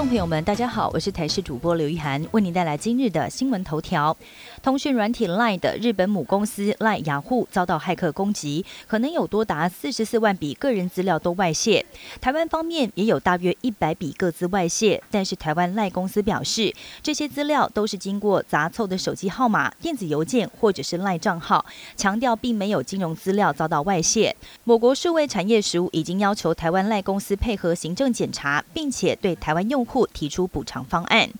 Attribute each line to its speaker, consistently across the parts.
Speaker 1: 众朋友们，大家好，我是台视主播刘一涵，为您带来今日的新闻头条。通讯软体 LINE 的日本母公司 LINE 雅虎遭到骇客攻击，可能有多达四十四万笔个人资料都外泄。台湾方面也有大约一百笔各自外泄，但是台湾 LINE 公司表示，这些资料都是经过杂凑的手机号码、电子邮件或者是 LINE 账号，强调并没有金融资料遭到外泄。某国数位产业署已经要求台湾 LINE 公司配合行政检查，并且对台湾用户提出补偿方案。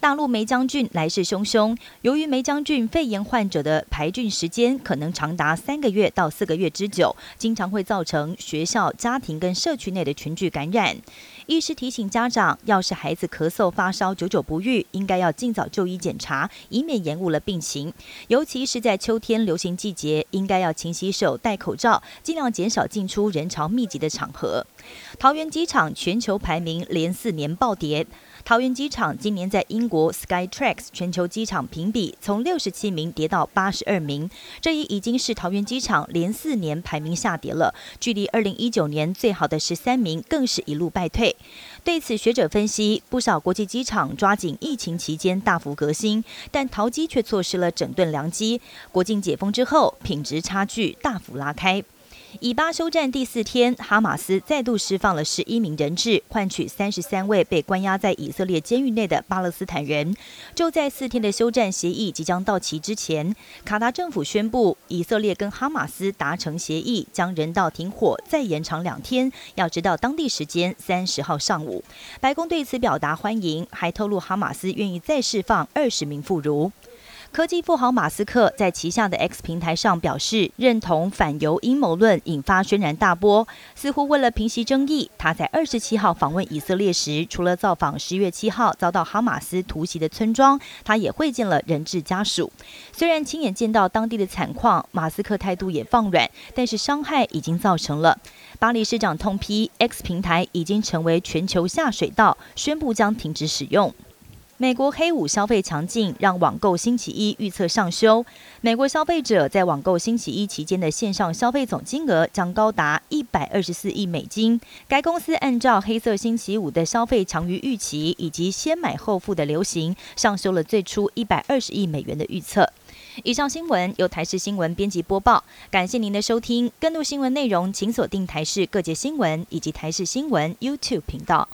Speaker 1: 大陆梅将军来势汹汹，由于梅将军肺炎患者的排菌时间可能长达三个月到四个月之久，经常会造成学校、家庭跟社区内的群聚感染。医师提醒家长，要是孩子咳嗽、发烧久久不愈，应该要尽早就医检查，以免延误了病情。尤其是在秋天流行季节，应该要勤洗手、戴口罩，尽量减少进出人潮密集的场合。桃园机场全球排名连四年暴跌。桃园机场今年在英国 Skytrax 全球机场评比从六十七名跌到八十二名，这一已经是桃园机场连四年排名下跌了，距离二零一九年最好的十三名更是一路败退。对此，学者分析，不少国际机场抓紧疫情期间大幅革新，但桃机却错失了整顿良机。国境解封之后，品质差距大幅拉开。以巴休战第四天，哈马斯再度释放了十一名人质，换取三十三位被关押在以色列监狱内的巴勒斯坦人。就在四天的休战协议即将到期之前，卡达政府宣布，以色列跟哈马斯达成协议，将人道停火再延长两天，要直到当地时间三十号上午。白宫对此表达欢迎，还透露哈马斯愿意再释放二十名妇孺。科技富豪马斯克在旗下的 X 平台上表示，认同反犹阴谋论，引发轩然大波。似乎为了平息争议，他在二十七号访问以色列时，除了造访十月七号遭到哈马斯突袭的村庄，他也会见了人质家属。虽然亲眼见到当地的惨况，马斯克态度也放软，但是伤害已经造成了。巴黎市长痛批 X 平台已经成为全球下水道，宣布将停止使用。美国黑五消费强劲，让网购星期一预测上修。美国消费者在网购星期一期间的线上消费总金额将高达一百二十四亿美金。该公司按照黑色星期五的消费强于预期，以及先买后付的流行，上修了最初一百二十亿美元的预测。以上新闻由台视新闻编辑播报，感谢您的收听。更多新闻内容，请锁定台视各界新闻以及台视新闻 YouTube 频道。